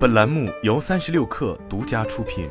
本栏目由三十六氪独家出品。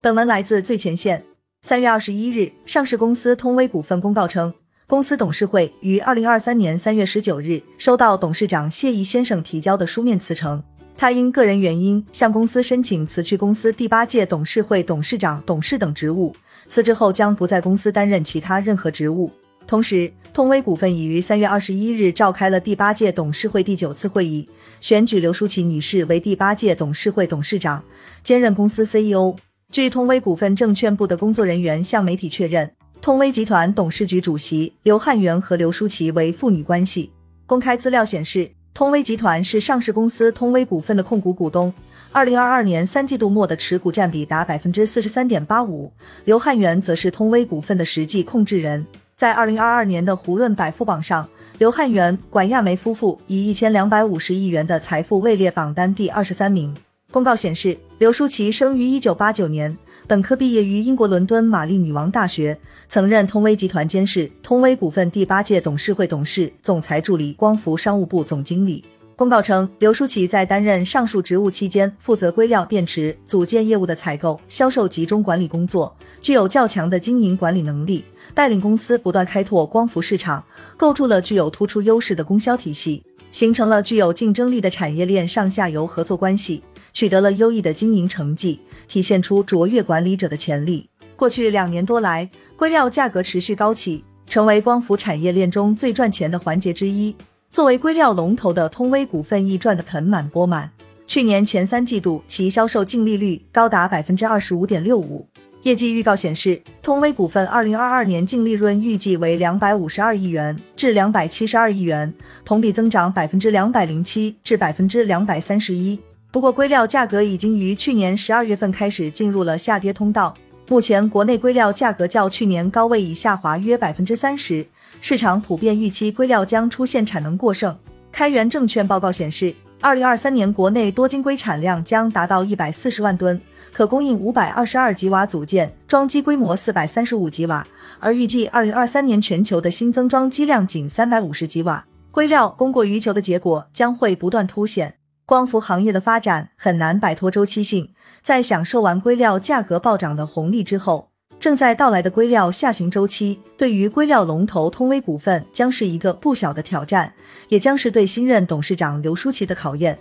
本文来自最前线。三月二十一日，上市公司通威股份公告称，公司董事会于二零二三年三月十九日收到董事长谢毅先生提交的书面辞呈，他因个人原因向公司申请辞去公司第八届董事会董事长、董事等职务，辞职后将不在公司担任其他任何职务。同时，通威股份已于三月二十一日召开了第八届董事会第九次会议，选举刘淑琪女士为第八届董事会董事长，兼任公司 CEO。据通威股份证券部的工作人员向媒体确认，通威集团董事局主席刘汉元和刘淑琪为父女关系。公开资料显示，通威集团是上市公司通威股份的控股股东，二零二二年三季度末的持股占比达百分之四十三点八五。刘汉元则是通威股份的实际控制人。在二零二二年的胡润百富榜上，刘汉元、管亚梅夫妇以一千两百五十亿元的财富位列榜单第二十三名。公告显示，刘淑琪生于一九八九年，本科毕业于英国伦敦玛丽女王大学，曾任通威集团监事、通威股份第八届董事会董事、总裁助理、光伏商务部总经理。公告称，刘淑琪在担任上述职务期间，负责硅料电池组件业务的采购、销售集中管理工作，具有较强的经营管理能力。带领公司不断开拓光伏市场，构筑了具有突出优势的供销体系，形成了具有竞争力的产业链上下游合作关系，取得了优异的经营成绩，体现出卓越管理者的潜力。过去两年多来，硅料价格持续高企，成为光伏产业链中最赚钱的环节之一。作为硅料龙头的通威股份亦赚得盆满钵满。去年前三季度，其销售净利率高达百分之二十五点六五。业绩预告显示，通威股份二零二二年净利润预计为两百五十二亿元至两百七十二亿元，同比增长百分之两百零七至百分之两百三十一。不过，硅料价格已经于去年十二月份开始进入了下跌通道。目前，国内硅料价格较去年高位已下滑约百分之三十，市场普遍预期硅料将出现产能过剩。开源证券报告显示，二零二三年国内多晶硅产量将达到一百四十万吨。可供应五百二十二吉瓦组件装机规模四百三十五吉瓦，而预计二零二三年全球的新增装机量仅三百五十吉瓦。硅料供过于求的结果将会不断凸显。光伏行业的发展很难摆脱周期性，在享受完硅料价格暴涨的红利之后，正在到来的硅料下行周期对于硅料龙头通威股份将是一个不小的挑战，也将是对新任董事长刘书奇的考验。